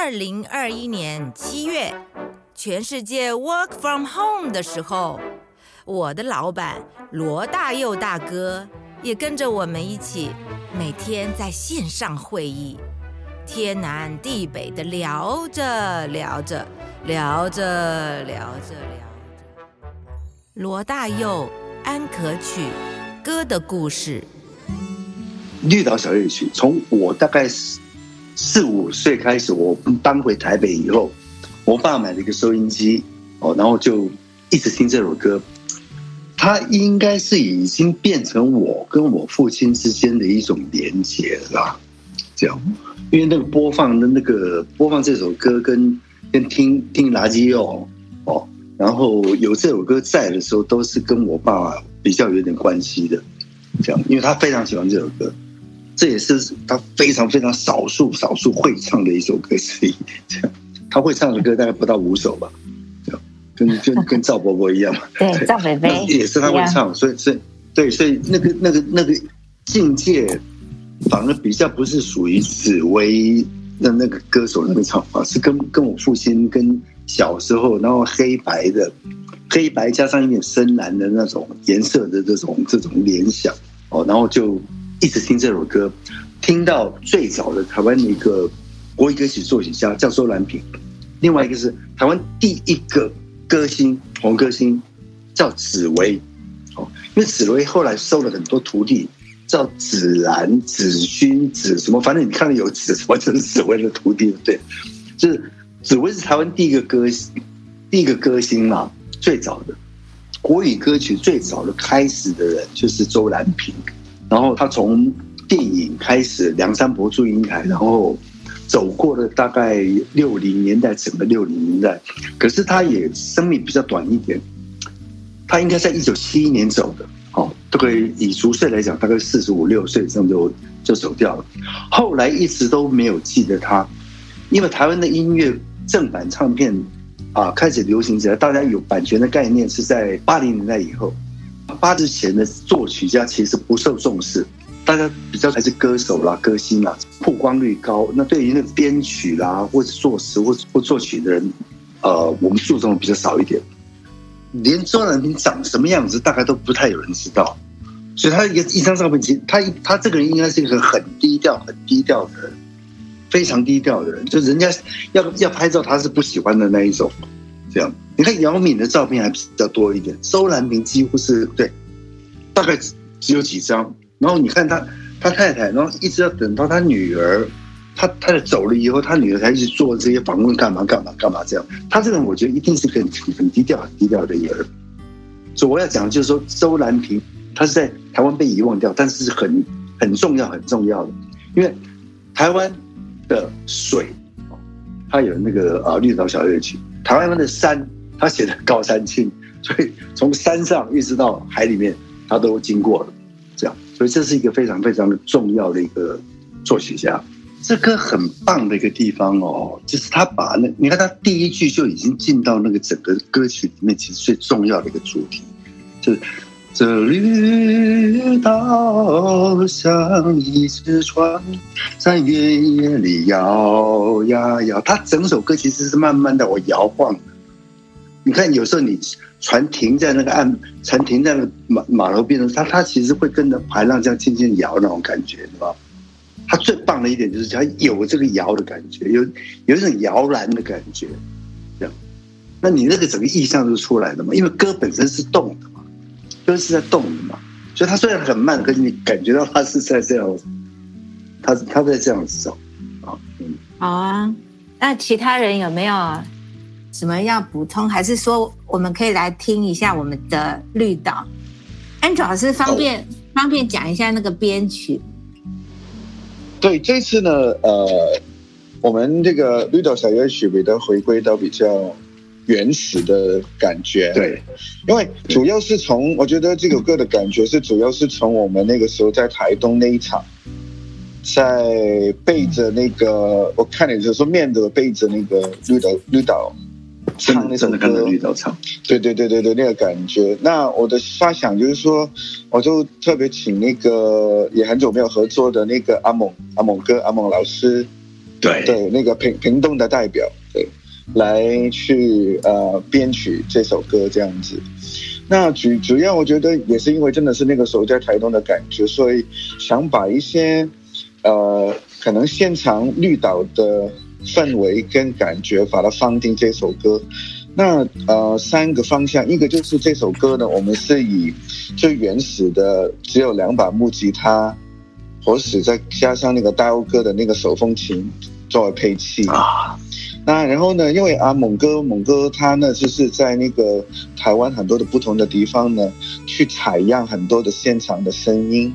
二零二一年七月，全世界 work from home 的时候，我的老板罗大佑大哥也跟着我们一起，每天在线上会议，天南地北的聊着聊着聊着聊着聊着。罗大佑《安可曲》歌的故事。绿岛小夜曲，从我大概是四五岁开始，我搬回台北以后，我爸买了一个收音机，哦，然后就一直听这首歌。它应该是已经变成我跟我父亲之间的一种连结了，这样，因为那个播放的那个播放这首歌，跟跟听听垃圾哦哦，然后有这首歌在的时候，都是跟我爸爸比较有点关系的，这样，因为他非常喜欢这首歌。这也是他非常非常少数少数会唱的一首歌之一。这样，他会唱的歌大概不到五首吧，跟跟跟赵伯伯一样嘛。对，赵北北也是他会唱，所以所以对，所以那个那个那个境界，反而比较不是属于紫薇的那个歌手那个唱法，是跟跟我父亲跟小时候，然后黑白的黑白加上一点深蓝的那种颜色的这种这种联想哦，然后就。一直听这首歌，听到最早的台湾的一个国语歌曲作曲家叫周兰平，另外一个是台湾第一个歌星红歌星叫紫薇，哦，因为紫薇后来收了很多徒弟，叫紫兰、紫薰、紫什么，反正你看到有紫什么就是紫薇的徒弟，对，就是紫薇是台湾第一个歌第一个歌星嘛，最早的国语歌曲最早的开始的人就是周兰平。然后他从电影开始，梁山伯祝英台，然后走过了大概六零年代，整个六零年代。可是他也生命比较短一点，他应该在一九七一年走的，哦，大概以足岁来讲，大概四十五六岁这样就就走掉了。后来一直都没有记得他，因为台湾的音乐正版唱片啊开始流行起来，大家有版权的概念是在八零年代以后。八之前的作曲家其实不受重视，大家比较还是歌手啦、歌星啦，曝光率高。那对于那个编曲啦，或者作词或或作曲的人，呃，我们注重的比较少一点。连周兰平长什么样子，大概都不太有人知道。所以他一一张照片，其实他他这个人应该是一个很低调、很低调的人，非常低调的人。就人家要要拍照，他是不喜欢的那一种。这样，你看姚敏的照片还比较多一点，周兰平几乎是对，大概只有几张。然后你看他他太太，然后一直要等到他女儿，他太太走了以后，他女儿才一直做这些访问，干嘛干嘛干嘛这样。他这个人我觉得一定是很很低调、很低调的一个人。所以我要讲的就是说，周兰平他是在台湾被遗忘掉，但是是很很重要、很重要的，因为台湾的水，它有那个啊绿岛小乐曲。台湾的山，他写的高山青，所以从山上一直到海里面，他都经过了，这样，所以这是一个非常非常的重要的一个作曲家。这歌很棒的一个地方哦，就是他把那，你看他第一句就已经进到那个整个歌曲里面，其实最重要的一个主题，就是这绿岛像一只船，在原野里摇呀摇。它整首歌其实是慢慢的我摇晃。你看，有时候你船停在那个岸，船停在那马马路边的它它其实会跟着海浪这样轻轻摇那种感觉，对吧？它最棒的一点就是它有这个摇的感觉，有有一种摇篮的感觉，这样。那你那个整个意象就出来了嘛？因为歌本身是动的。都是在动的嘛，所以它虽然很慢，可是你感觉到它是在这样，它它在这样子走啊。嗯，好啊。那其他人有没有什么要补充？还是说我们可以来听一下我们的绿岛？Andrew 老师方便方便讲一下那个编曲？对，这次呢，呃，我们这个绿岛小夜曲比较回归到比较。原始的感觉，对，因为主要是从我觉得这首歌的感觉是主要是从我们那个时候在台东那一场，在背着那个我看你是说面的背着那个绿岛绿岛唱那首歌，绿岛唱，对对对对对那个感觉。那我的发想就是说，我就特别请那个也很久没有合作的那个阿猛阿猛哥阿猛老师。对。对，那个屏屏东的代表，对，来去呃编曲这首歌这样子。那主主要我觉得也是因为真的是那个时候在台东的感觉，所以想把一些呃可能现场绿岛的氛围跟感觉把它放进这首歌。那呃三个方向，一个就是这首歌呢，我们是以最原始的只有两把木吉他。或是再加上那个大欧哥的那个手风琴作为配器啊，那然后呢，因为啊猛哥猛哥他呢就是在那个台湾很多的不同的地方呢去采样很多的现场的声音，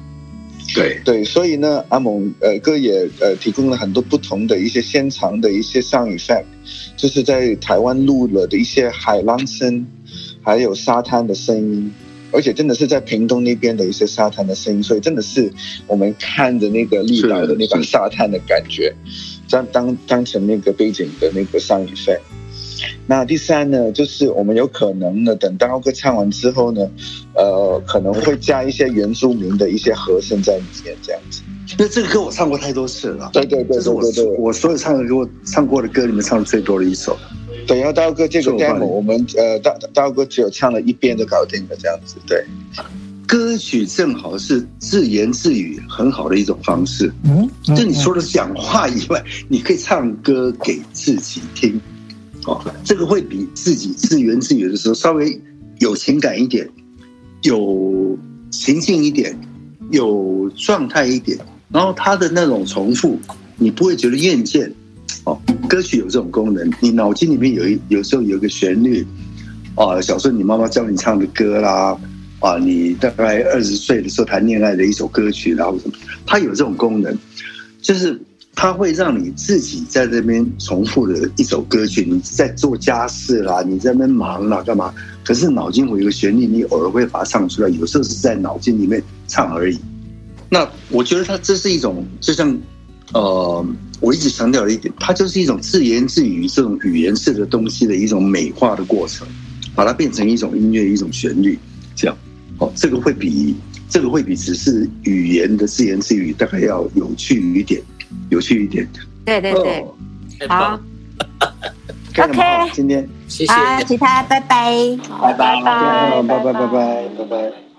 对。对，所以呢阿猛呃哥也呃提供了很多不同的一些现场的一些 sound effect，就是在台湾录了的一些海浪声，还有沙滩的声音。而且真的是在屏东那边的一些沙滩的声音，所以真的是我们看着那个绿岛的那个沙滩的感觉，当当当成那个背景的那个上一份。那第三呢，就是我们有可能呢，等刀哥唱完之后呢，呃，可能会加一些原住民的一些和声在里面，这样子。那这个歌我唱过太多次了，对对对，这是我我所有唱的歌唱过的歌里面唱的最多的一首。对，然后刀哥这个 demo 我们呃刀刀哥只有唱了一遍就搞定了，这样子。对，歌曲正好是自言自语很好的一种方式。嗯，就你除了讲话以外，你可以唱歌给自己听。哦，这个会比自己自言自语的时候稍微有情感一点，有情境一点，有状态一点。然后它的那种重复，你不会觉得厌倦。哦，歌曲有这种功能，你脑筋里面有一有时候有个旋律，啊，小时候你妈妈教你唱的歌啦，啊，你大概二十岁的时候谈恋爱的一首歌曲，然后什么，它有这种功能，就是它会让你自己在这边重复的一首歌曲，你在做家事啦，你在那边忙啦，干嘛？可是脑筋有一个旋律，你偶尔会把它唱出来，有时候是在脑筋里面唱而已。那我觉得它这是一种，就像。呃，我一直强调的一点，它就是一种自言自语这种语言式的东西的一种美化的过程，把它变成一种音乐、一种旋律，这样，哦，这个会比这个会比只是语言的自言自语大概要有趣一点，有趣一点。对对对，好，OK，今天。谢谢，好，其他拜拜，拜拜，拜拜，拜拜，拜拜。